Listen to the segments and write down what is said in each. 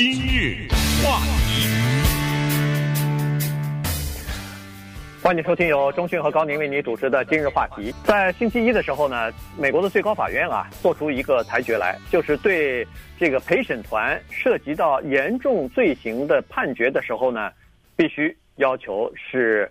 今日话题，欢迎收听由中讯和高宁为你主持的今日话题。在星期一的时候呢，美国的最高法院啊，做出一个裁决来，就是对这个陪审团涉及到严重罪行的判决的时候呢，必须要求是，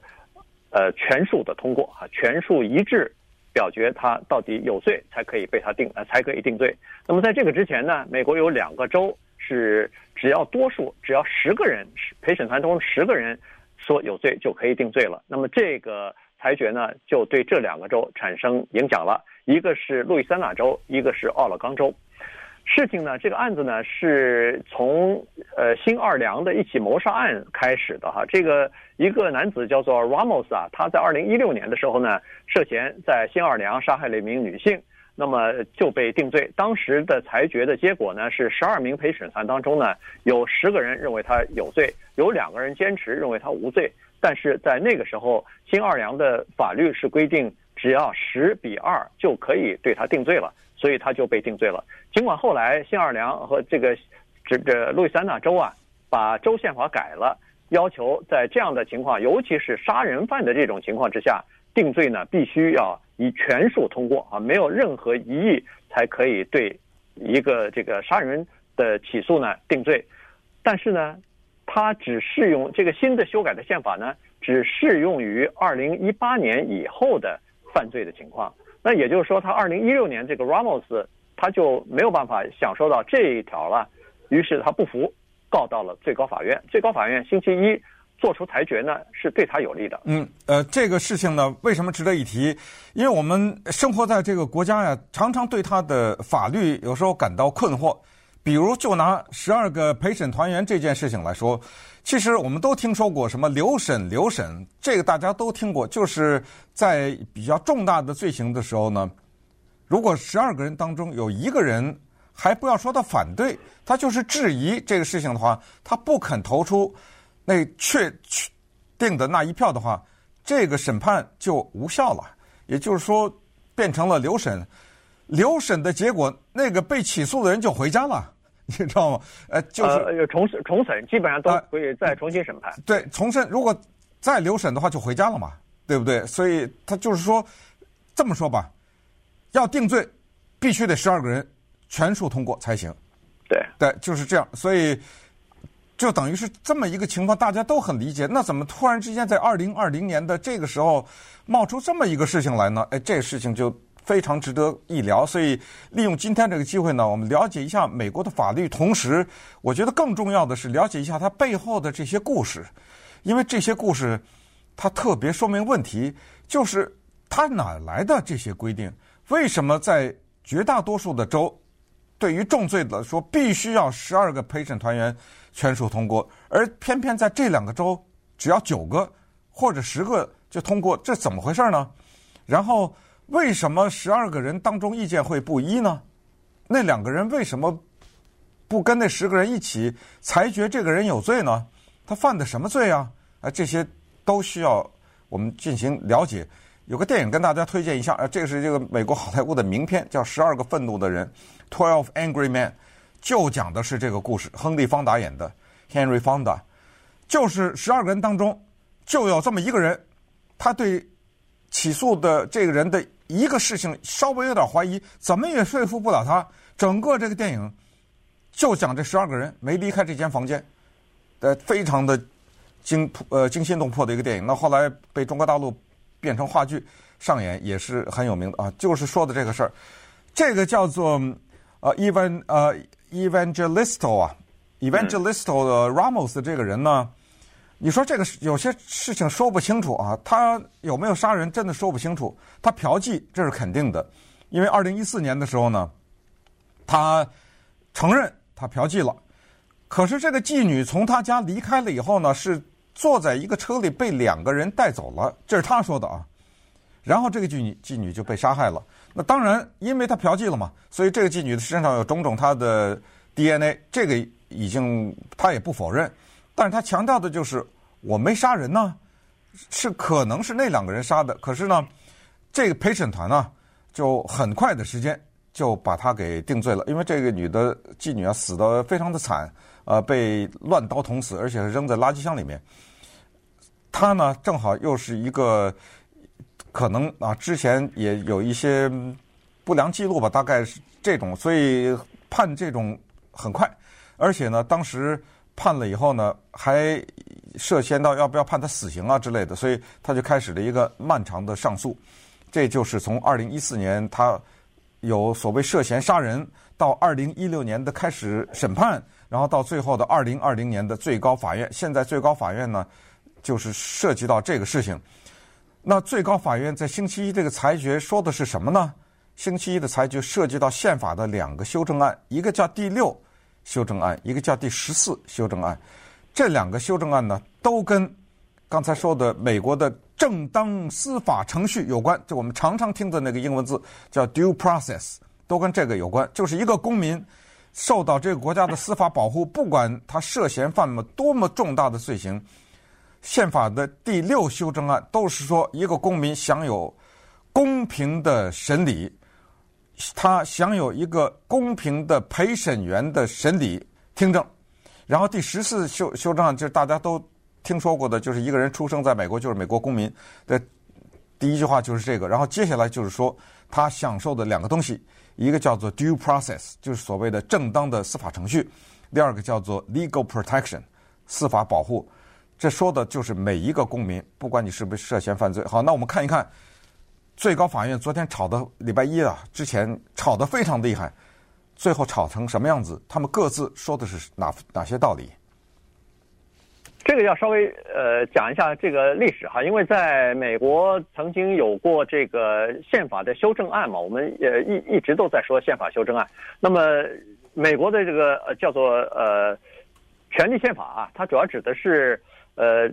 呃，全数的通过啊，全数一致。表决他到底有罪，才可以被他定，呃，才可以定罪。那么在这个之前呢，美国有两个州是只要多数，只要十个人，陪审团中十个人说有罪就可以定罪了。那么这个裁决呢，就对这两个州产生影响了，一个是路易斯安那州，一个是奥勒冈州。事情呢，这个案子呢是从呃新奥尔良的一起谋杀案开始的哈。这个一个男子叫做 Ramos 啊，他在二零一六年的时候呢，涉嫌在新奥尔良杀害了一名女性，那么就被定罪。当时的裁决的结果呢是十二名陪审团当中呢，有十个人认为他有罪，有两个人坚持认为他无罪。但是在那个时候，新奥尔良的法律是规定只要十比二就可以对他定罪了。所以他就被定罪了。尽管后来新奥尔良和这个这这路易斯安那州啊，把州宪法改了，要求在这样的情况，尤其是杀人犯的这种情况之下，定罪呢必须要以全数通过啊，没有任何异议才可以对一个这个杀人的起诉呢定罪。但是呢，它只适用这个新的修改的宪法呢，只适用于二零一八年以后的犯罪的情况。那也就是说，他二零一六年这个 Ramos 他就没有办法享受到这一条了，于是他不服，告到了最高法院。最高法院星期一做出裁决呢，是对他有利的。嗯，呃，这个事情呢，为什么值得一提？因为我们生活在这个国家呀，常常对他的法律有时候感到困惑。比如，就拿十二个陪审团员这件事情来说。其实我们都听说过什么留审留审，这个大家都听过。就是在比较重大的罪行的时候呢，如果十二个人当中有一个人还不要说他反对，他就是质疑这个事情的话，他不肯投出那确确定的那一票的话，这个审判就无效了。也就是说，变成了留审。留审的结果，那个被起诉的人就回家了。你知道吗？呃，就是呃，重审重审，基本上都可以再重新审判。对，重审如果再留审的话，就回家了嘛，对不对？所以他就是说，这么说吧，要定罪，必须得十二个人全数通过才行。对，对，就是这样。所以就等于是这么一个情况，大家都很理解。那怎么突然之间在二零二零年的这个时候冒出这么一个事情来呢？哎，这事情就。非常值得一聊，所以利用今天这个机会呢，我们了解一下美国的法律。同时，我觉得更重要的是了解一下它背后的这些故事，因为这些故事它特别说明问题，就是它哪来的这些规定？为什么在绝大多数的州，对于重罪的说必须要十二个陪审团员全数通过，而偏偏在这两个州只要九个或者十个就通过，这怎么回事呢？然后。为什么十二个人当中意见会不一呢？那两个人为什么不跟那十个人一起裁决这个人有罪呢？他犯的什么罪啊？啊，这些都需要我们进行了解。有个电影跟大家推荐一下，啊，这个是这个美国好莱坞的名片，叫《十二个愤怒的人》（Twelve Angry Men），就讲的是这个故事。亨利·方达演的 Henry Fonda，就是十二个人当中就有这么一个人，他对起诉的这个人的。一个事情稍微有点怀疑，怎么也说服不了他。整个这个电影就讲这十二个人没离开这间房间，呃，非常的惊呃惊心动魄的一个电影。那后来被中国大陆变成话剧上演，也是很有名的啊。就是说的这个事儿，这个叫做呃 Evan 呃 Evangelisto 啊，Evangelisto 的 Ramos 这个人呢。你说这个有些事情说不清楚啊，他有没有杀人真的说不清楚。他嫖妓这是肯定的，因为二零一四年的时候呢，他承认他嫖妓了。可是这个妓女从他家离开了以后呢，是坐在一个车里被两个人带走了，这是他说的啊。然后这个妓女妓女就被杀害了。那当然，因为他嫖妓了嘛，所以这个妓女的身上有种种他的 DNA，这个已经他也不否认。但是他强调的就是我没杀人呢，是可能是那两个人杀的。可是呢，这个陪审团呢，就很快的时间就把他给定罪了，因为这个女的妓女啊死得非常的惨，呃，被乱刀捅死，而且扔在垃圾箱里面。他呢，正好又是一个可能啊，之前也有一些不良记录吧，大概是这种，所以判这种很快，而且呢，当时判了以后呢，还涉嫌到要不要判他死刑啊之类的，所以他就开始了一个漫长的上诉。这就是从二零一四年他有所谓涉嫌杀人，到二零一六年的开始审判，然后到最后的二零二零年的最高法院。现在最高法院呢，就是涉及到这个事情。那最高法院在星期一这个裁决说的是什么呢？星期一的裁决涉及到宪法的两个修正案，一个叫第六修正案，一个叫第十四修正案。这两个修正案呢，都跟刚才说的美国的正当司法程序有关。就我们常常听的那个英文字叫 due process，都跟这个有关。就是一个公民受到这个国家的司法保护，不管他涉嫌犯了多么重大的罪行。宪法的第六修正案都是说，一个公民享有公平的审理，他享有一个公平的陪审员的审理听证。然后第十四修修正案就是大家都听说过的，就是一个人出生在美国就是美国公民的第一句话就是这个。然后接下来就是说他享受的两个东西，一个叫做 due process，就是所谓的正当的司法程序；第二个叫做 legal protection，司法保护。这说的就是每一个公民，不管你是不是涉嫌犯罪。好，那我们看一看最高法院昨天吵的礼拜一啊，之前吵得非常厉害，最后吵成什么样子？他们各自说的是哪哪些道理？这个要稍微呃讲一下这个历史哈，因为在美国曾经有过这个宪法的修正案嘛，我们也一一直都在说宪法修正案。那么美国的这个叫做呃权利宪法啊，它主要指的是。呃，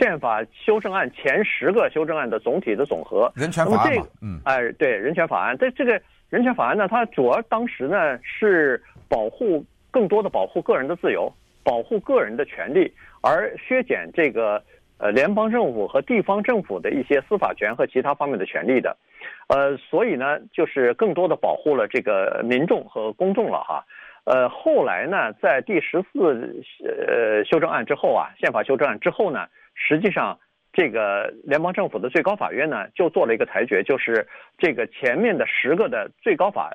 宪法修正案前十个修正案的总体的总和。人权法案。这个、嗯，哎，对，人权法案。这这个人权法案呢，它主要当时呢是保护更多的保护个人的自由，保护个人的权利，而削减这个呃联邦政府和地方政府的一些司法权和其他方面的权利的。呃，所以呢，就是更多的保护了这个民众和公众了哈。呃，后来呢，在第十四呃修正案之后啊，宪法修正案之后呢，实际上这个联邦政府的最高法院呢就做了一个裁决，就是这个前面的十个的最高法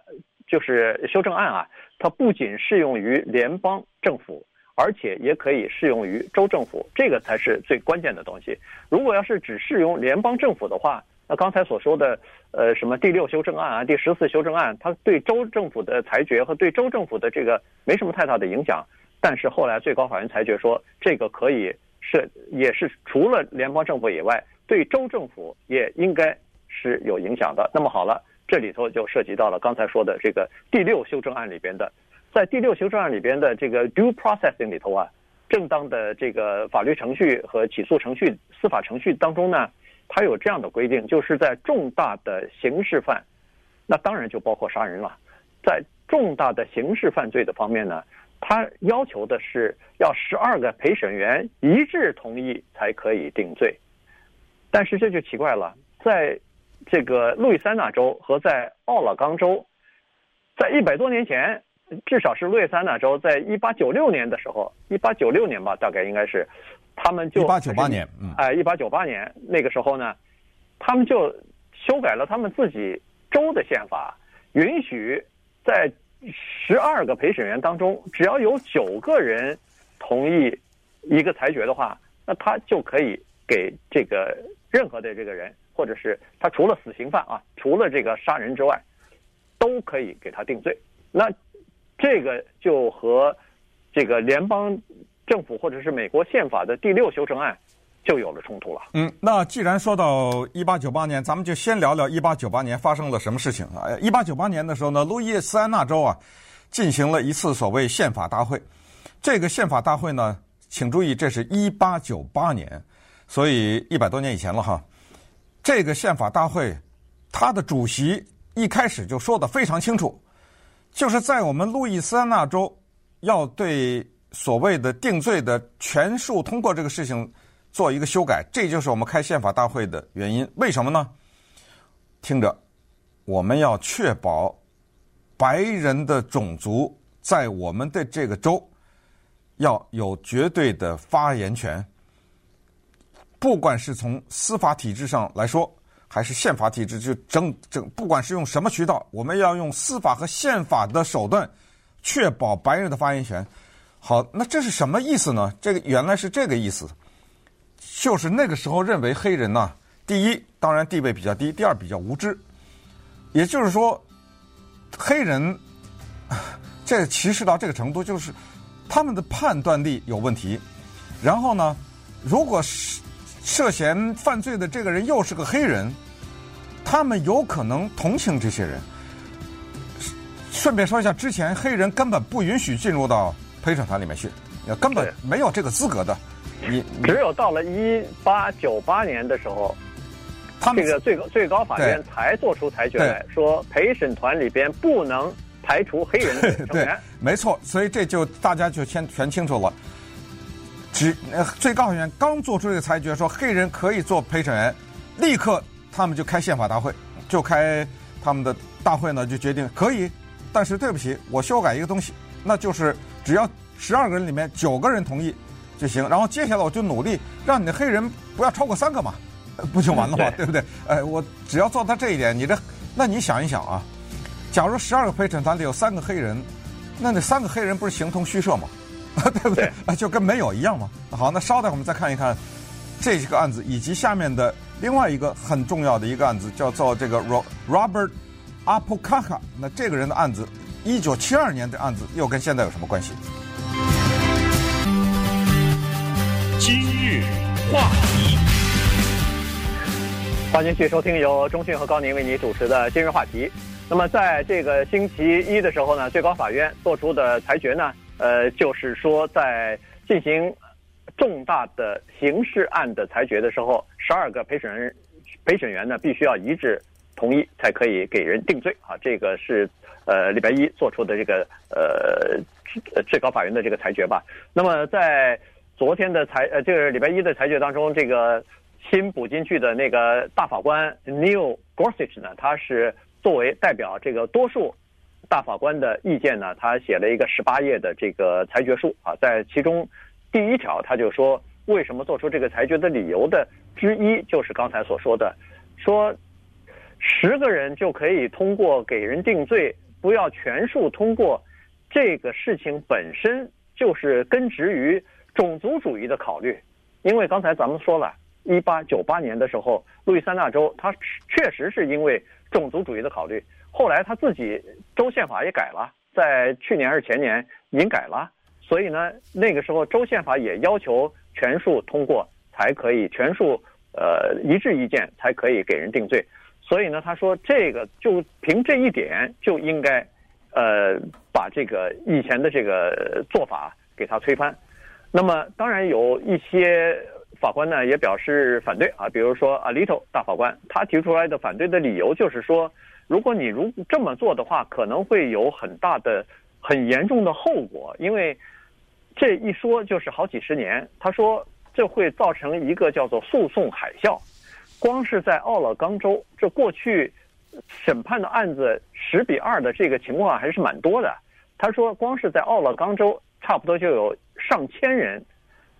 就是修正案啊，它不仅适用于联邦政府，而且也可以适用于州政府，这个才是最关键的东西。如果要是只适用联邦政府的话，刚才所说的，呃，什么第六修正案啊，第十四修正案，它对州政府的裁决和对州政府的这个没什么太大的影响。但是后来最高法院裁决说，这个可以是也是除了联邦政府以外，对州政府也应该是有影响的。那么好了，这里头就涉及到了刚才说的这个第六修正案里边的，在第六修正案里边的这个 due processing 里头啊，正当的这个法律程序和起诉程序、司法程序当中呢。它有这样的规定，就是在重大的刑事犯，那当然就包括杀人了。在重大的刑事犯罪的方面呢，它要求的是要十二个陪审员一致同意才可以定罪。但是这就奇怪了，在这个路易斯安那州和在奥勒冈州，在一百多年前，至少是路易斯安那州，在一八九六年的时候，一八九六年吧，大概应该是。他们就一八九八年，哎，一八九八年那个时候呢，他们就修改了他们自己州的宪法，允许在十二个陪审员当中，只要有九个人同意一个裁决的话，那他就可以给这个任何的这个人，或者是他除了死刑犯啊，除了这个杀人之外，都可以给他定罪。那这个就和这个联邦。政府或者是美国宪法的第六修正案就有了冲突了。嗯，那既然说到一八九八年，咱们就先聊聊一八九八年发生了什么事情啊？一八九八年的时候呢，路易斯安那州啊进行了一次所谓宪法大会。这个宪法大会呢，请注意，这是一八九八年，所以一百多年以前了哈。这个宪法大会，他的主席一开始就说得非常清楚，就是在我们路易斯安那州要对。所谓的定罪的全数通过这个事情做一个修改，这就是我们开宪法大会的原因。为什么呢？听着，我们要确保白人的种族在我们的这个州要有绝对的发言权，不管是从司法体制上来说，还是宪法体制，就整整，不管是用什么渠道，我们要用司法和宪法的手段，确保白人的发言权。好，那这是什么意思呢？这个原来是这个意思，就是那个时候认为黑人呢，第一，当然地位比较低；第二，比较无知。也就是说，黑人 这歧视到这个程度，就是他们的判断力有问题。然后呢，如果是涉嫌犯罪的这个人又是个黑人，他们有可能同情这些人。顺便说一下，之前黑人根本不允许进入到。陪审团里面去，根本没有这个资格的。你只有到了一八九八年的时候，他们这个最高最高法院才做出裁决来说，陪审团里边不能排除黑人的 成员。对，没错，所以这就大家就先全清楚了。只最高法院刚做出这个裁决，说黑人可以做陪审员，立刻他们就开宪法大会，就开他们的大会呢，就决定可以。但是对不起，我修改一个东西，那就是。只要十二个人里面九个人同意就行，然后接下来我就努力让你的黑人不要超过三个嘛，不就完了吗？对不对？哎，我只要做到这一点，你这，那你想一想啊，假如十二个陪审团里有三个黑人，那那三个黑人不是形同虚设吗？对不对？就跟没有一样吗？好，那稍待我们再看一看这个案子以及下面的另外一个很重要的一个案子，叫做这个 Robert Apokaka，那这个人的案子。一九七二年的案子又跟现在有什么关系？今日话题，欢迎继续收听由中讯和高宁为你主持的今日话题。那么，在这个星期一的时候呢，最高法院做出的裁决呢，呃，就是说在进行重大的刑事案的裁决的时候，十二个陪审人陪审员呢，必须要一致同意才可以给人定罪啊，这个是。呃，礼拜一做出的这个呃最高法院的这个裁决吧。那么在昨天的裁呃这个礼拜一的裁决当中，这个新补进去的那个大法官 Neil Gorsuch 呢，他是作为代表这个多数大法官的意见呢，他写了一个十八页的这个裁决书啊，在其中第一条他就说，为什么做出这个裁决的理由的之一就是刚才所说的，说十个人就可以通过给人定罪。不要全数通过，这个事情本身就是根植于种族主义的考虑，因为刚才咱们说了，一八九八年的时候，路易斯安那州他确实是因为种族主义的考虑，后来他自己州宪法也改了，在去年还是前年已经改了，所以呢，那个时候州宪法也要求全数通过才可以，全数呃一致意见才可以给人定罪。所以呢，他说这个就凭这一点就应该，呃，把这个以前的这个做法给他推翻。那么当然有一些法官呢也表示反对啊，比如说 Alito 大法官，他提出来的反对的理由就是说，如果你如这么做的话，可能会有很大的、很严重的后果，因为这一说就是好几十年。他说这会造成一个叫做诉讼海啸。光是在奥勒冈州，这过去审判的案子十比二的这个情况还是蛮多的。他说，光是在奥勒冈州，差不多就有上千人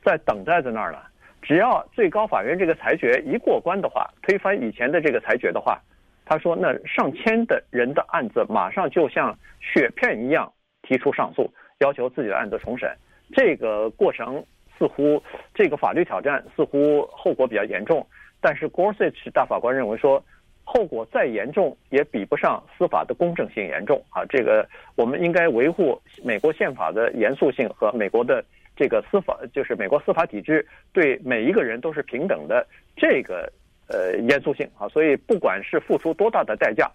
在等待在那儿了。只要最高法院这个裁决一过关的话，推翻以前的这个裁决的话，他说，那上千的人的案子马上就像雪片一样提出上诉，要求自己的案子重审。这个过程似乎，这个法律挑战似乎后果比较严重。但是 Gorsuch 大法官认为说，后果再严重也比不上司法的公正性严重啊！这个我们应该维护美国宪法的严肃性和美国的这个司法，就是美国司法体制对每一个人都是平等的这个呃严肃性啊！所以不管是付出多大的代价，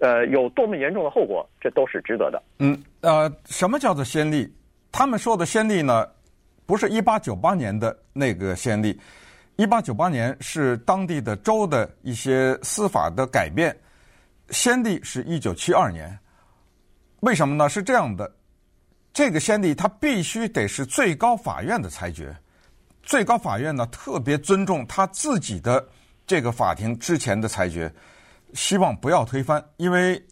呃，有多么严重的后果，这都是值得的。嗯，呃，什么叫做先例？他们说的先例呢，不是一八九八年的那个先例。一八九八年是当地的州的一些司法的改变，先例是一九七二年。为什么呢？是这样的，这个先例它必须得是最高法院的裁决。最高法院呢，特别尊重他自己的这个法庭之前的裁决，希望不要推翻，因为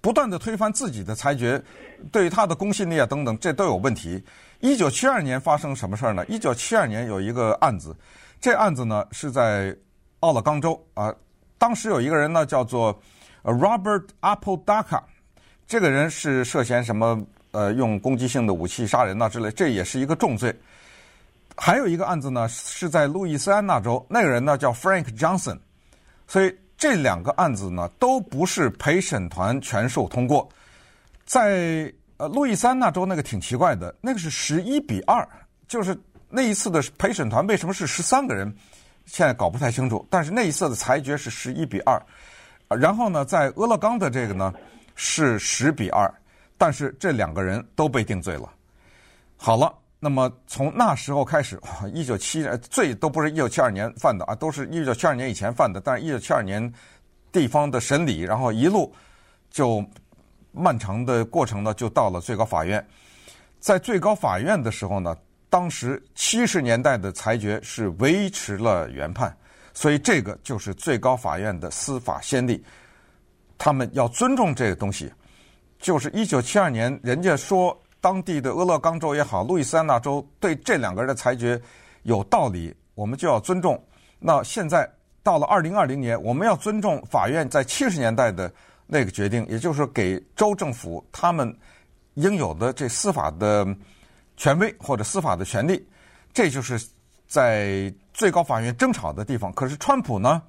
不断的推翻自己的裁决，对他的公信力啊等等，这都有问题。一九七二年发生什么事儿呢？一九七二年有一个案子，这案子呢是在奥勒冈州啊。当时有一个人呢叫做 Robert Apodaca，这个人是涉嫌什么呃用攻击性的武器杀人呐之类，这也是一个重罪。还有一个案子呢是在路易斯安那州，那个人呢叫 Frank Johnson。所以这两个案子呢都不是陪审团全数通过，在。呃，路易斯安那州那个挺奇怪的，那个是十一比二，就是那一次的陪审团为什么是十三个人，现在搞不太清楚。但是那一次的裁决是十一比二，然后呢，在俄勒冈的这个呢是十比二，但是这两个人都被定罪了。好了，那么从那时候开始，一九七罪都不是一九七二年犯的啊，都是一九七二年以前犯的，但是一九七二年地方的审理，然后一路就。漫长的过程呢，就到了最高法院。在最高法院的时候呢，当时七十年代的裁决是维持了原判，所以这个就是最高法院的司法先例。他们要尊重这个东西。就是一九七二年，人家说当地的俄勒冈州也好，路易斯安那州对这两个人的裁决有道理，我们就要尊重。那现在到了二零二零年，我们要尊重法院在七十年代的。那个决定，也就是，给州政府他们应有的这司法的权威或者司法的权利，这就是在最高法院争吵的地方。可是，川普呢，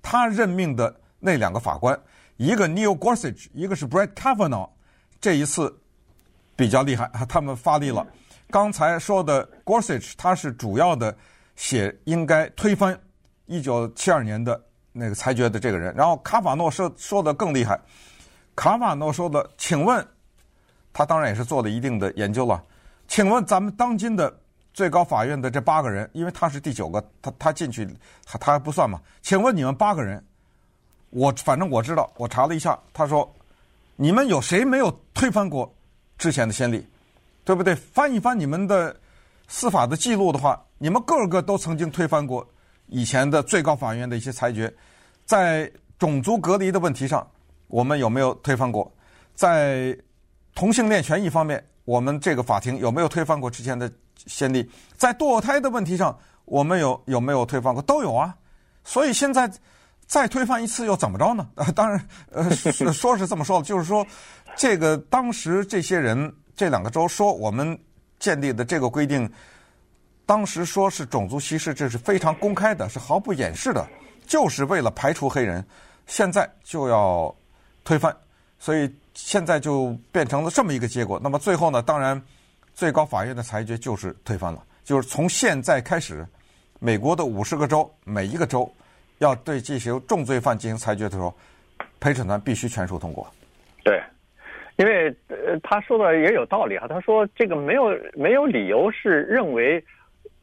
他任命的那两个法官，一个 Neil Gorsuch，一个是 Brett Kavanaugh，这一次比较厉害，他们发力了。刚才说的 Gorsuch，他是主要的写应该推翻一九七二年的。那个裁决的这个人，然后卡瓦诺说说的更厉害。卡瓦诺说的，请问他当然也是做了一定的研究了。请问咱们当今的最高法院的这八个人，因为他是第九个，他他进去他他还不算嘛？请问你们八个人，我反正我知道，我查了一下，他说你们有谁没有推翻过之前的先例，对不对？翻一翻你们的司法的记录的话，你们个个都曾经推翻过。以前的最高法院的一些裁决，在种族隔离的问题上，我们有没有推翻过？在同性恋权益方面，我们这个法庭有没有推翻过之前的先例？在堕胎的问题上，我们有有没有推翻过？都有啊。所以现在再推翻一次又怎么着呢？啊，当然，呃，说是这么说，就是说，这个当时这些人这两个州说我们建立的这个规定。当时说是种族歧视，这是非常公开的，是毫不掩饰的，就是为了排除黑人。现在就要推翻，所以现在就变成了这么一个结果。那么最后呢，当然最高法院的裁决就是推翻了，就是从现在开始，美国的五十个州每一个州要对这些重罪犯进行裁决的时候，陪审团必须全数通过。对，因为呃他说的也有道理啊，他说这个没有没有理由是认为。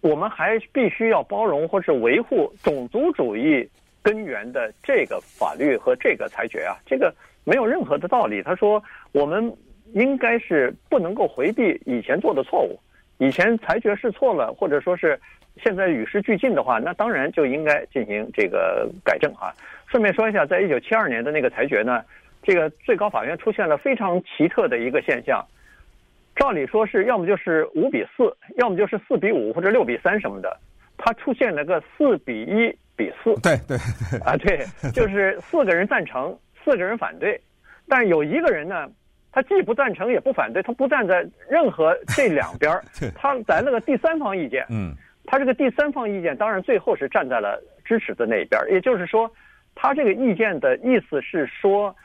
我们还必须要包容或是维护种族主义根源的这个法律和这个裁决啊，这个没有任何的道理。他说，我们应该是不能够回避以前做的错误，以前裁决是错了，或者说是现在与时俱进的话，那当然就应该进行这个改正啊。顺便说一下，在一九七二年的那个裁决呢，这个最高法院出现了非常奇特的一个现象。照理说是要么就是五比四，要么就是四比五或者六比三什么的，它出现了个四比一比四。对对对啊，对，就是四个人赞成，四个人反对，但是有一个人呢，他既不赞成也不反对，他不站在任何这两边 他在那个第三方意见。嗯，他这个第三方意见当然最后是站在了支持的那一边，也就是说，他这个意见的意思是说，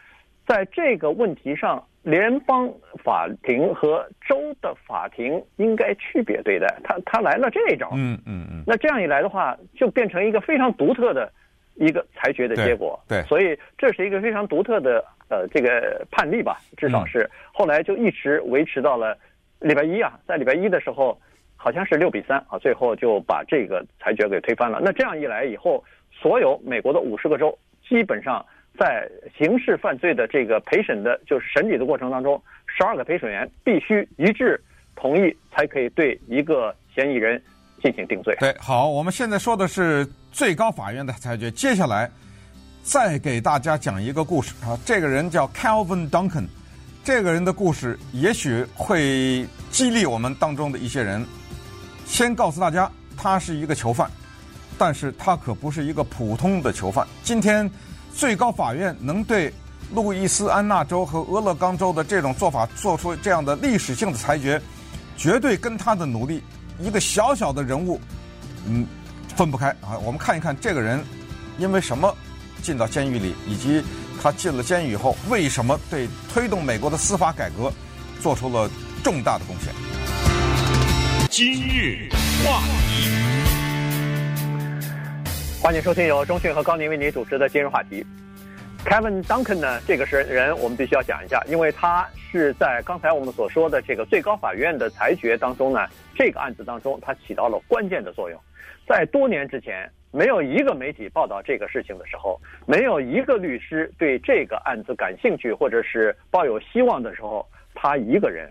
在这个问题上。联邦法庭和州的法庭应该区别对待。他他来了这一招，嗯嗯嗯。那这样一来的话，就变成一个非常独特的一个裁决的结果。对。所以这是一个非常独特的呃这个判例吧，至少是后来就一直维持到了礼拜一啊，在礼拜一的时候好像是六比三啊，最后就把这个裁决给推翻了。那这样一来以后，所有美国的五十个州基本上。在刑事犯罪的这个陪审的，就是审理的过程当中，十二个陪审员必须一致同意，才可以对一个嫌疑人进行定罪。对，好，我们现在说的是最高法院的裁决，接下来再给大家讲一个故事啊。这个人叫 Calvin Duncan，这个人的故事也许会激励我们当中的一些人。先告诉大家，他是一个囚犯，但是他可不是一个普通的囚犯。今天，最高法院能对路易斯安那州和俄勒冈州的这种做法做出这样的历史性的裁决，绝对跟他的努力，一个小小的人物，嗯，分不开啊。我们看一看这个人，因为什么进到监狱里，以及。他进了监狱以后，为什么对推动美国的司法改革做出了重大的贡献？今日话题，欢迎收听由中讯和高宁为您主持的今日话题。Kevin Duncan 呢，这个是人，我们必须要讲一下，因为他是在刚才我们所说的这个最高法院的裁决当中呢，这个案子当中他起到了关键的作用，在多年之前。没有一个媒体报道这个事情的时候，没有一个律师对这个案子感兴趣或者是抱有希望的时候，他一个人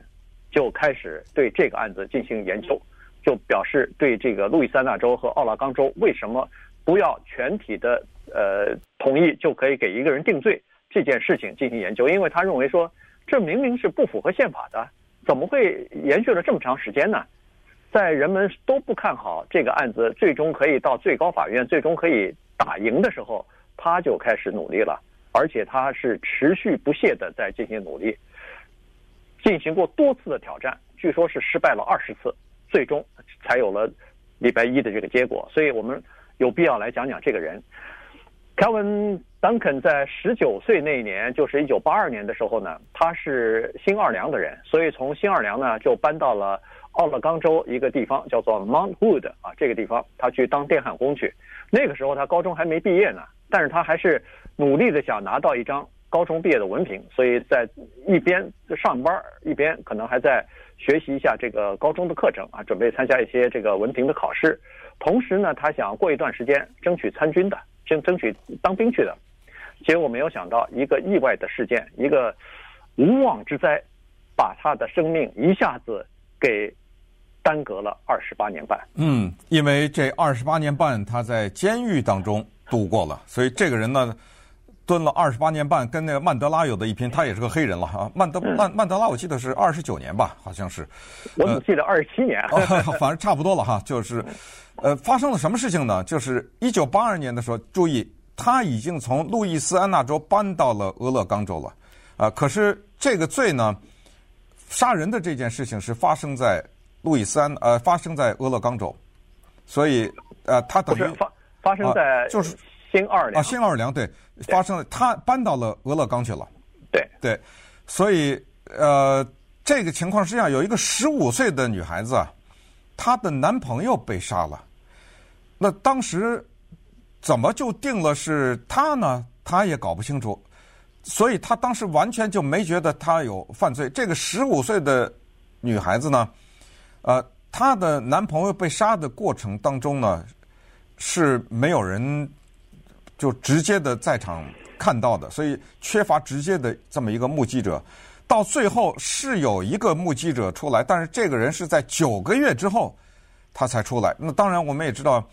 就开始对这个案子进行研究，就表示对这个路易斯安那州和奥拉冈州为什么不要全体的呃同意就可以给一个人定罪这件事情进行研究，因为他认为说这明明是不符合宪法的，怎么会延续了这么长时间呢？在人们都不看好这个案子最终可以到最高法院，最终可以打赢的时候，他就开始努力了，而且他是持续不懈的在进行努力，进行过多次的挑战，据说是失败了二十次，最终才有了礼拜一的这个结果。所以我们有必要来讲讲这个人。Kevin Duncan 在十九岁那一年，就是一九八二年的时候呢，他是新奥尔良的人，所以从新奥尔良呢就搬到了。奥勒冈州一个地方叫做 Mount Hood 啊，这个地方他去当电焊工去。那个时候他高中还没毕业呢，但是他还是努力的想拿到一张高中毕业的文凭，所以在一边上班一边可能还在学习一下这个高中的课程啊，准备参加一些这个文凭的考试。同时呢，他想过一段时间争取参军的，争争取当兵去的。结果没有想到一个意外的事件，一个无妄之灾，把他的生命一下子给。耽搁了二十八年半。嗯，因为这二十八年半他在监狱当中度过了，所以这个人呢，蹲了二十八年半，跟那个曼德拉有的一拼。他也是个黑人了啊。曼德曼曼德拉，我记得是二十九年吧，好像是。我怎么记得二十七年？呃，反正差不多了哈。就是，呃，发生了什么事情呢？就是一九八二年的时候，注意，他已经从路易斯安那州搬到了俄勒冈州了，啊，可是这个罪呢，杀人的这件事情是发生在。路易斯安呃，发生在俄勒冈州，所以呃，他等于发发生在、呃、就是新奥尔良啊，新奥尔良对，发生了，他搬到了俄勒冈去了，对对，所以呃，这个情况是这样，有一个十五岁的女孩子啊，她的男朋友被杀了，那当时怎么就定了是她呢？她也搞不清楚，所以他当时完全就没觉得他有犯罪。这个十五岁的女孩子呢？呃，她的男朋友被杀的过程当中呢，是没有人就直接的在场看到的，所以缺乏直接的这么一个目击者。到最后是有一个目击者出来，但是这个人是在九个月之后他才出来。那当然，我们也知道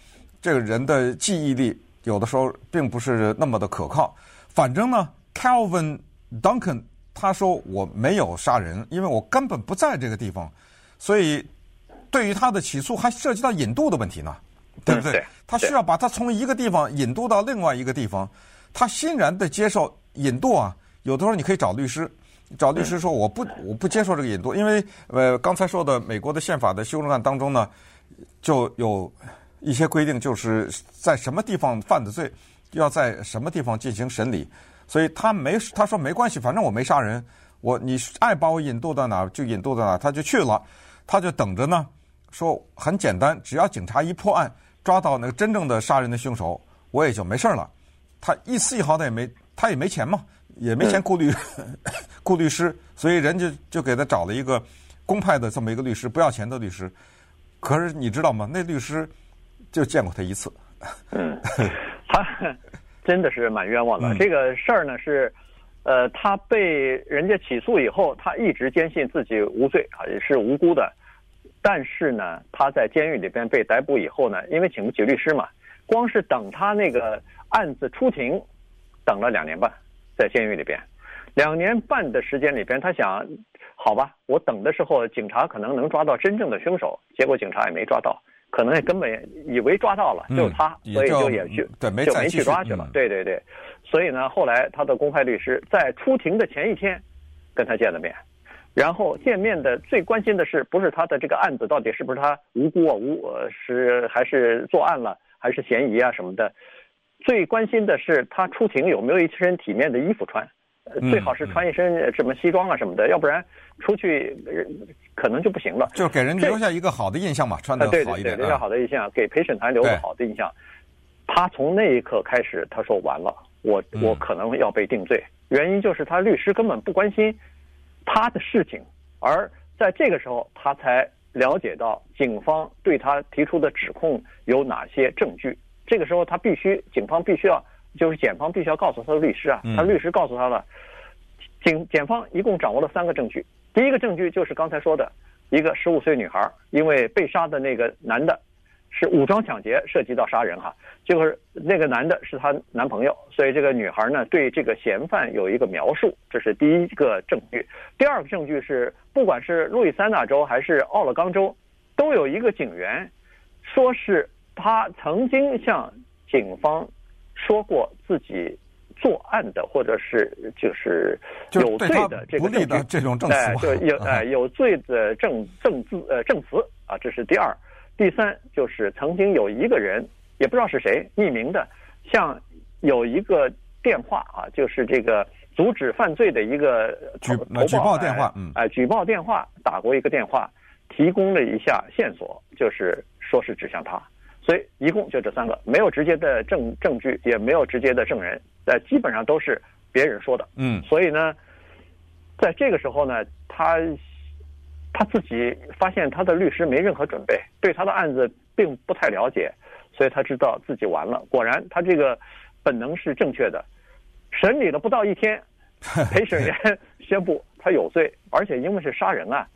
这个人的记忆力有的时候并不是那么的可靠。反正呢，Calvin Duncan 他说我没有杀人，因为我根本不在这个地方，所以。对于他的起诉还涉及到引渡的问题呢，对不对？他需要把他从一个地方引渡到另外一个地方，他欣然的接受引渡啊。有的时候你可以找律师，找律师说我不我不接受这个引渡，因为呃刚才说的美国的宪法的修正案当中呢，就有一些规定，就是在什么地方犯的罪，要在什么地方进行审理。所以他没他说没关系，反正我没杀人，我你爱把我引渡到哪就引渡到哪，他就去了，他就等着呢。说很简单，只要警察一破案，抓到那个真正的杀人的凶手，我也就没事了。他一丝一毫的也没，他也没钱嘛，也没钱雇律雇律师，所以人家就给他找了一个公派的这么一个律师，不要钱的律师。可是你知道吗？那律师就见过他一次。嗯，他真的是蛮冤枉的。嗯、这个事儿呢是，呃，他被人家起诉以后，他一直坚信自己无罪啊，也是无辜的。但是呢，他在监狱里边被逮捕以后呢，因为请不起律师嘛，光是等他那个案子出庭，等了两年半，在监狱里边。两年半的时间里边，他想，好吧，我等的时候警察可能能抓到真正的凶手，结果警察也没抓到，可能也根本以为抓到了，就是他，嗯、所以就也去对没就没去抓去了。嗯、对对对，所以呢，后来他的公派律师在出庭的前一天跟他见了面，然后见面的最关心的是，不是他的这个案子到底是不是他无辜啊无是还是作案了还是嫌疑啊什么的。最关心的是他出庭有没有一身体面的衣服穿，最好是穿一身什么西装啊什么的，要不然出去可能就不行了。就给人留下一个好的印象嘛，穿的好一点，留下好的印象，给陪审团留个好的印象。他从那一刻开始，他说完了，我我可能要被定罪，原因就是他律师根本不关心他的事情，而在这个时候他才了解到警方对他提出的指控有哪些证据。这个时候，他必须，警方必须要，就是检方必须要告诉他的律师啊，他律师告诉他了，警检方一共掌握了三个证据。第一个证据就是刚才说的，一个十五岁女孩，因为被杀的那个男的是武装抢劫，涉及到杀人哈，就是那个男的是她男朋友，所以这个女孩呢对这个嫌犯有一个描述，这是第一个证据。第二个证据是，不管是路易斯安那州还是奥勒冈州，都有一个警员说是。他曾经向警方说过自己作案的，或者是就是有罪的这个证据，这种证词，哎，就有哎有罪的证证字呃证词啊，这是第二。第三就是曾经有一个人也不知道是谁匿名的，向有一个电话啊，就是这个阻止犯罪的一个举举报电话，嗯，哎举报电话打过一个电话，提供了一下线索，就是说是指向他。所以一共就这三个，没有直接的证证据，也没有直接的证人，呃，基本上都是别人说的。嗯，所以呢，在这个时候呢，他他自己发现他的律师没任何准备，对他的案子并不太了解，所以他知道自己完了。果然，他这个本能是正确的。审理了不到一天，陪审员宣布他有罪，而且因为是杀人案。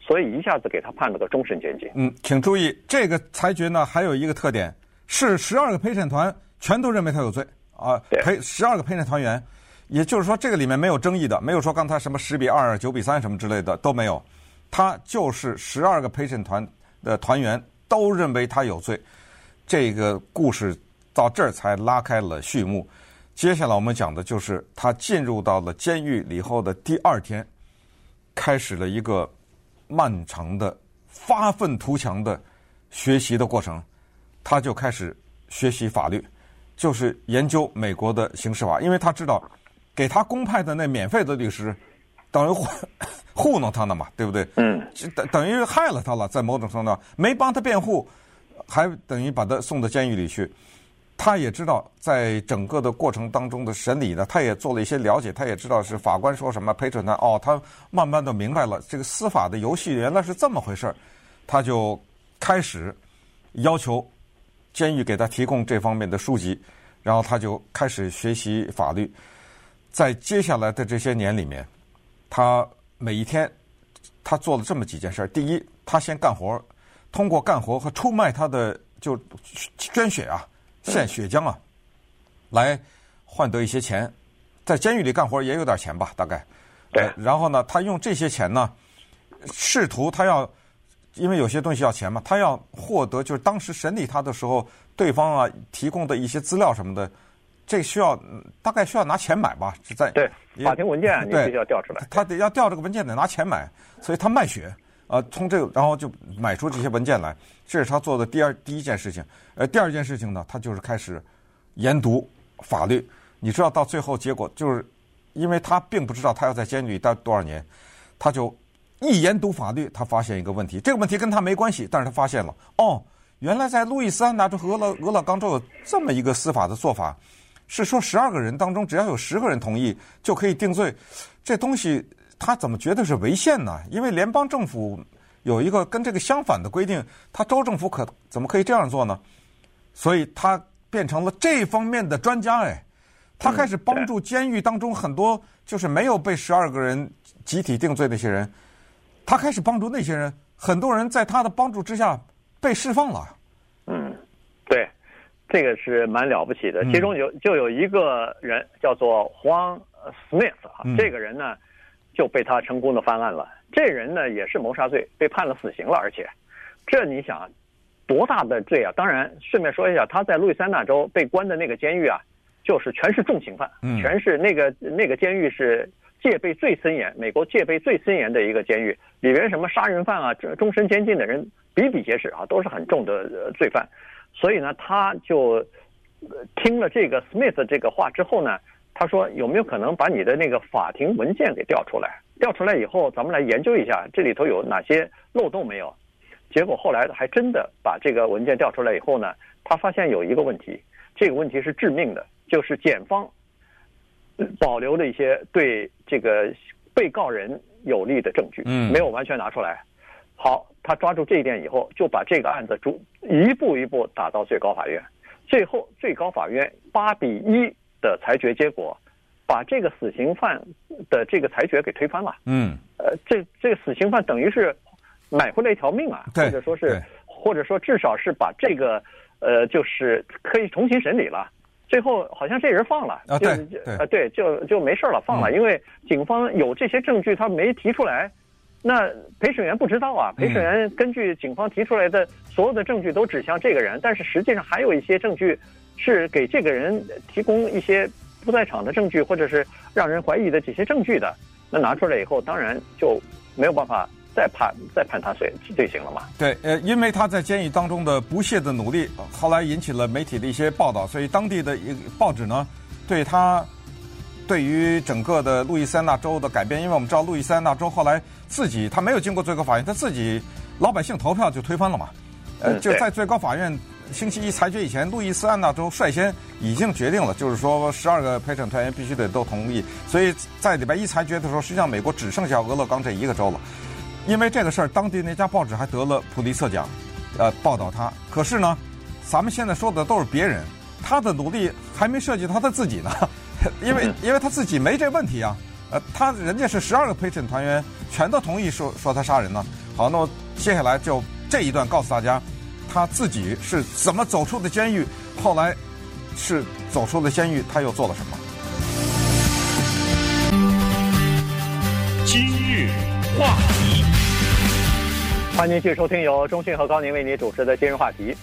所以一下子给他判了个终身监禁。嗯，请注意，这个裁决呢还有一个特点，是十二个陪审团全都认为他有罪啊。陪十二个陪审团员，也就是说这个里面没有争议的，没有说刚才什么十比二、九比三什么之类的都没有。他就是十二个陪审团的团员都认为他有罪。这个故事到这儿才拉开了序幕。接下来我们讲的就是他进入到了监狱里后的第二天，开始了一个。漫长的发愤图强的学习的过程，他就开始学习法律，就是研究美国的刑事法，因为他知道给他公派的那免费的律师等于糊糊弄他呢嘛，对不对？嗯，等等于害了他了，在某种程度上没帮他辩护，还等于把他送到监狱里去。他也知道，在整个的过程当中的审理呢，他也做了一些了解，他也知道是法官说什么，陪审团哦，他慢慢的明白了这个司法的游戏原来是这么回事儿，他就开始要求监狱给他提供这方面的书籍，然后他就开始学习法律。在接下来的这些年里面，他每一天他做了这么几件事儿：第一，他先干活，通过干活和出卖他的就捐血啊。献血浆啊，来换得一些钱，在监狱里干活也有点钱吧，大概。对。然后呢，他用这些钱呢，试图他要，因为有些东西要钱嘛，他要获得就是当时审理他的时候，对方啊提供的一些资料什么的，这需要大概需要拿钱买吧，是在。对。法庭文件 你必须要调出来。他得要调这个文件得拿钱买，所以他卖血。啊，从这个，然后就买出这些文件来，这是他做的第二第一件事情。呃，第二件事情呢，他就是开始研读法律。你知道，到最后结果就是，因为他并不知道他要在监狱里待多少年，他就一研读法律，他发现一个问题。这个问题跟他没关系，但是他发现了，哦，原来在路易斯安那州和俄勒俄勒冈州有这么一个司法的做法，是说十二个人当中只要有十个人同意就可以定罪。这东西。他怎么觉得是违宪呢？因为联邦政府有一个跟这个相反的规定，他州政府可怎么可以这样做呢？所以他变成了这方面的专家哎，他开始帮助监狱当中很多就是没有被十二个人集体定罪那些人，他开始帮助那些人，很多人在他的帮助之下被释放了。这个是蛮了不起的。其中有就有一个人叫做黄 Smith 啊，这个人呢就被他成功的翻案了。这人呢也是谋杀罪，被判了死刑了，而且这你想多大的罪啊？当然，顺便说一下，他在路易斯安那州被关的那个监狱啊，就是全是重刑犯，全是那个那个监狱是戒备最森严，美国戒备最森严的一个监狱，里边什么杀人犯啊、终身监禁的人比比皆是啊，都是很重的罪犯。所以呢，他就听了这个 Smith 这个话之后呢，他说有没有可能把你的那个法庭文件给调出来？调出来以后，咱们来研究一下这里头有哪些漏洞没有？结果后来还真的把这个文件调出来以后呢，他发现有一个问题，这个问题是致命的，就是检方保留了一些对这个被告人有利的证据，嗯，没有完全拿出来。好，他抓住这一点以后，就把这个案子逐一步一步打到最高法院，最后最高法院八比一的裁决结果，把这个死刑犯的这个裁决给推翻了。嗯，呃，这这个死刑犯等于是买回来一条命啊，或者说是，或者说至少是把这个呃，就是可以重新审理了。最后好像这人放了，啊，对，呃，对，就就没事了，放了，因为警方有这些证据，他没提出来。那陪审员不知道啊，陪审员根据警方提出来的所有的证据都指向这个人，但是实际上还有一些证据是给这个人提供一些不在场的证据，或者是让人怀疑的这些证据的。那拿出来以后，当然就没有办法再判再判他罪罪行了嘛。对，呃，因为他在监狱当中的不懈的努力，后来引起了媒体的一些报道，所以当地的一报纸呢对他。对于整个的路易斯安那州的改变，因为我们知道路易斯安那州后来自己他没有经过最高法院，他自己老百姓投票就推翻了嘛。呃，就在最高法院星期一裁决以前，路易斯安那州率先已经决定了，就是说十二个陪审团员必须得都同意。所以在礼拜一裁决的时候，实际上美国只剩下俄勒冈这一个州了。因为这个事儿，当地那家报纸还得了普利策奖，呃，报道他。可是呢，咱们现在说的都是别人，他的努力还没涉及他的自己呢。因为因为他自己没这问题啊，呃，他人家是十二个陪审团员全都同意说说他杀人呢。好，那么接下来就这一段告诉大家，他自己是怎么走出的监狱，后来是走出了监狱，他又做了什么？今日话题，欢迎继续收听由中讯和高宁为您主持的今日话题。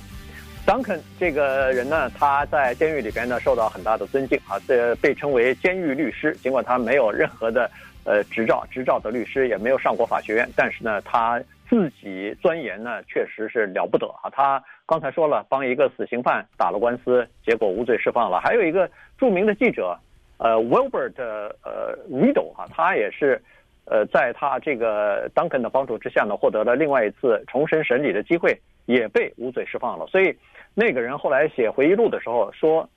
邓肯这个人呢，他在监狱里边呢受到很大的尊敬啊，这被称为监狱律师。尽管他没有任何的呃执照，执照的律师也没有上过法学院，但是呢，他自己钻研呢确实是了不得啊。他刚才说了，帮一个死刑犯打了官司，结果无罪释放了。还有一个著名的记者，呃，Wilbert 呃 Riedel 哈，他也是呃在他这个 Duncan 的帮助之下呢，获得了另外一次重审审理的机会，也被无罪释放了。所以。那个人后来写回忆录的时候说，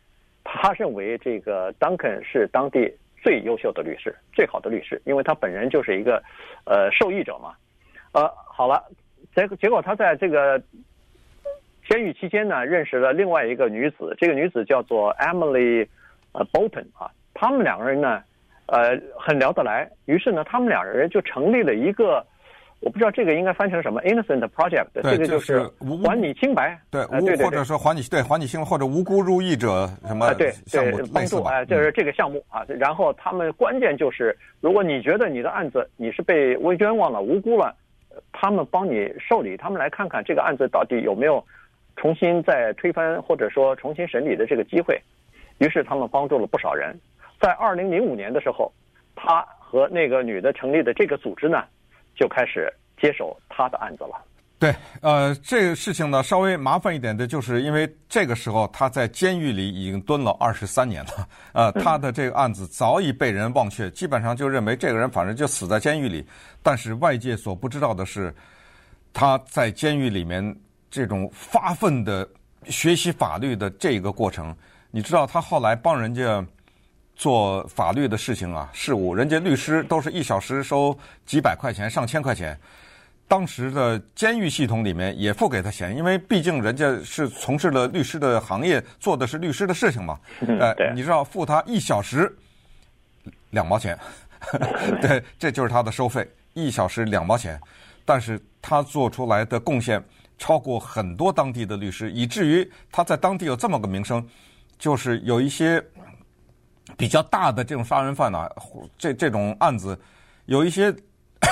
他认为这个 Duncan 是当地最优秀的律师，最好的律师，因为他本人就是一个呃受益者嘛。呃，好了，结结果他在这个监狱期间呢，认识了另外一个女子，这个女子叫做 Emily 呃 Bolton 啊，他们两个人呢，呃很聊得来，于是呢，他们两个人就成立了一个。我不知道这个应该翻成什么，Innocent Project，对这个就是还你清白，对，呃、对，对，对或者说还你对还你清白，或者无辜入狱者什么对对帮助啊，就是这个项目啊。然后他们关键就是，如果你觉得你的案子你是被诬冤枉了、无辜了，他们帮你受理，他们来看看这个案子到底有没有重新再推翻或者说重新审理的这个机会。于是他们帮助了不少人。在二零零五年的时候，他和那个女的成立的这个组织呢。就开始接手他的案子了。对，呃，这个事情呢，稍微麻烦一点的，就是因为这个时候他在监狱里已经蹲了二十三年了，呃，他的这个案子早已被人忘却，基本上就认为这个人反正就死在监狱里。但是外界所不知道的是，他在监狱里面这种发奋的学习法律的这个过程，你知道他后来帮人家。做法律的事情啊，事务，人家律师都是一小时收几百块钱、上千块钱。当时的监狱系统里面也付给他钱，因为毕竟人家是从事了律师的行业，做的是律师的事情嘛。呃，你知道付他一小时两毛钱，对，这就是他的收费，一小时两毛钱。但是他做出来的贡献超过很多当地的律师，以至于他在当地有这么个名声，就是有一些。比较大的这种杀人犯呢、啊，这这种案子，有一些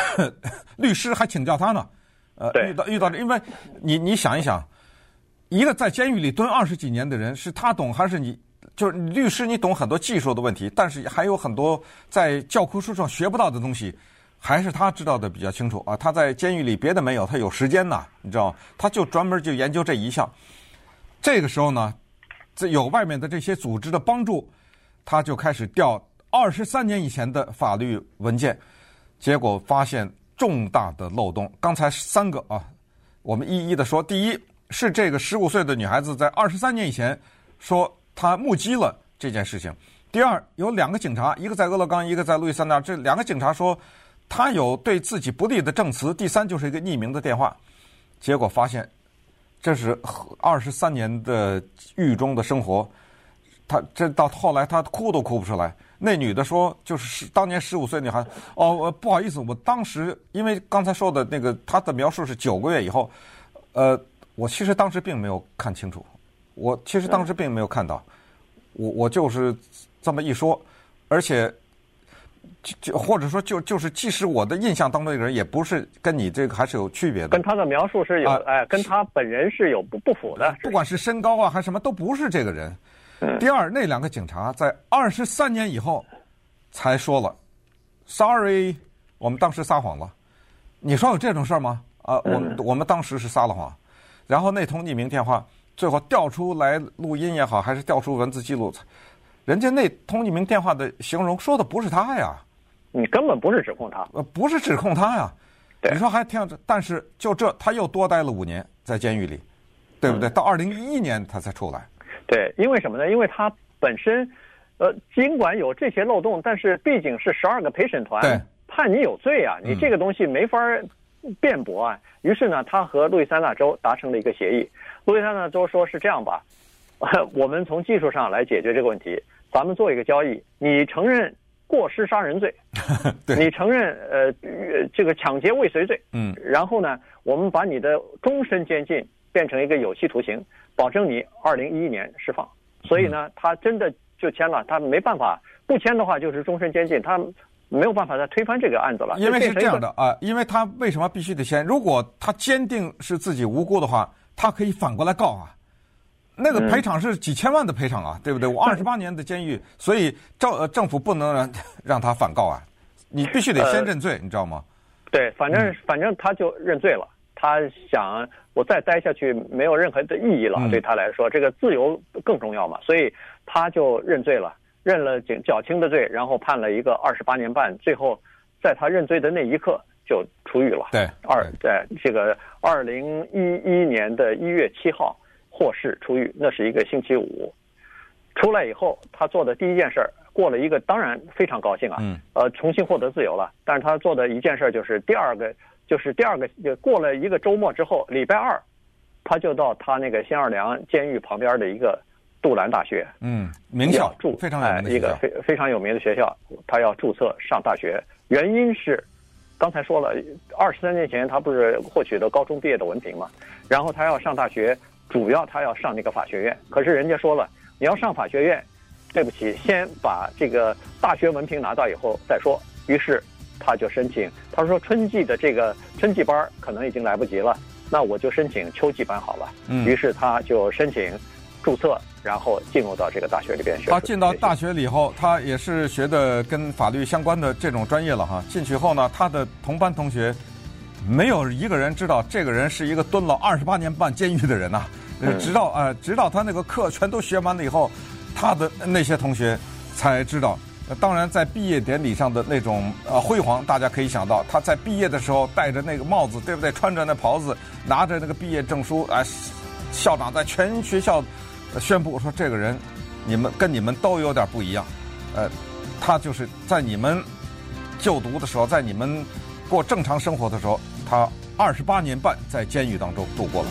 律师还请教他呢。呃，遇到遇到这，因为你你想一想，一个在监狱里蹲二十几年的人，是他懂还是你？就是律师，你懂很多技术的问题，但是还有很多在教科书上学不到的东西，还是他知道的比较清楚啊。他在监狱里别的没有，他有时间呐，你知道吗？他就专门就研究这一项。这个时候呢，这有外面的这些组织的帮助，他就开始调二十三年以前的法律文件，结果发现重大的漏洞。刚才三个啊，我们一一的说。第一是这个十五岁的女孩子在二十三年以前说。她目击了这件事情。第二，有两个警察，一个在俄勒冈，一个在路易斯安那。这两个警察说他有对自己不利的证词。第三，就是一个匿名的电话。结果发现，这是二十三年的狱中的生活。他这到后来，他哭都哭不出来。那女的说，就是当年十五岁女孩。哦，不好意思，我当时因为刚才说的那个，她的描述是九个月以后。呃，我其实当时并没有看清楚。我其实当时并没有看到，我我就是这么一说，而且就就或者说就就是，即使我的印象当中这个人，也不是跟你这个还是有区别的。跟他的描述是有，哎，跟他本人是有不不符的。不管是身高啊，还是什么，都不是这个人。第二，那两个警察在二十三年以后才说了，sorry，我们当时撒谎了。你说有这种事儿吗？啊，我们我们当时是撒了谎，然后那通匿名电话。最后调出来录音也好，还是调出文字记录，人家那通匿名电话的形容说的不是他呀，你根本不是指控他，呃，不是指控他呀，你说还挺，但是就这他又多待了五年在监狱里，对不对？嗯、到二零一一年他才出来。对，因为什么呢？因为他本身，呃，尽管有这些漏洞，但是毕竟是十二个陪审团判你有罪啊，你这个东西没法辩驳啊。于是呢，他和路易斯安那州达成了一个协议。路易斯安那州说是这样吧，我们从技术上来解决这个问题，咱们做一个交易，你承认过失杀人罪，你承认呃这个抢劫未遂罪，嗯，然后呢，我们把你的终身监禁变成一个有期徒刑，保证你二零一一年释放。所以呢，他真的就签了，他没办法不签的话就是终身监禁，他没有办法再推翻这个案子了。因为是这样的啊，因为他为什么必须得签？如果他坚定是自己无辜的话。他可以反过来告啊，那个赔偿是几千万的赔偿啊，对不对？我二十八年的监狱，所以政政府不能让 让他反告啊，你必须得先认罪，你知道吗？对，反正反正他就认罪了。他想我再待下去没有任何的意义了，对他来说，这个自由更重要嘛，所以他就认罪了，认了较较轻的罪，然后判了一个二十八年半，最后在他认罪的那一刻。就出狱了。对，二在这个二零一一年的一月七号获释出狱，那是一个星期五。出来以后，他做的第一件事儿，过了一个当然非常高兴啊，嗯，呃，重新获得自由了。但是他做的一件事儿就是第二个，就是第二个，就过了一个周末之后，礼拜二，他就到他那个新奥尔良监狱旁边的一个杜兰大学，嗯，名校，注非常有名的一个非非常有名的学校，他要注册上大学，原因是。刚才说了，二十三年前他不是获取的高中毕业的文凭嘛？然后他要上大学，主要他要上那个法学院。可是人家说了，你要上法学院，对不起，先把这个大学文凭拿到以后再说。于是他就申请，他说春季的这个春季班可能已经来不及了，那我就申请秋季班好了。嗯。于是他就申请注册。然后进入到这个大学里边学。他进到大学里以后，他也是学的跟法律相关的这种专业了哈。进去后呢，他的同班同学没有一个人知道这个人是一个蹲了二十八年半监狱的人呐。直到呃，直到他那个课全都学完了以后，他的那些同学才知道。当然，在毕业典礼上的那种呃辉煌，大家可以想到他在毕业的时候戴着那个帽子，对不对？穿着那袍子，拿着那个毕业证书，哎，校长在全学校。宣布说：“这个人，你们跟你们都有点不一样，呃，他就是在你们就读的时候，在你们过正常生活的时候，他二十八年半在监狱当中度过了。”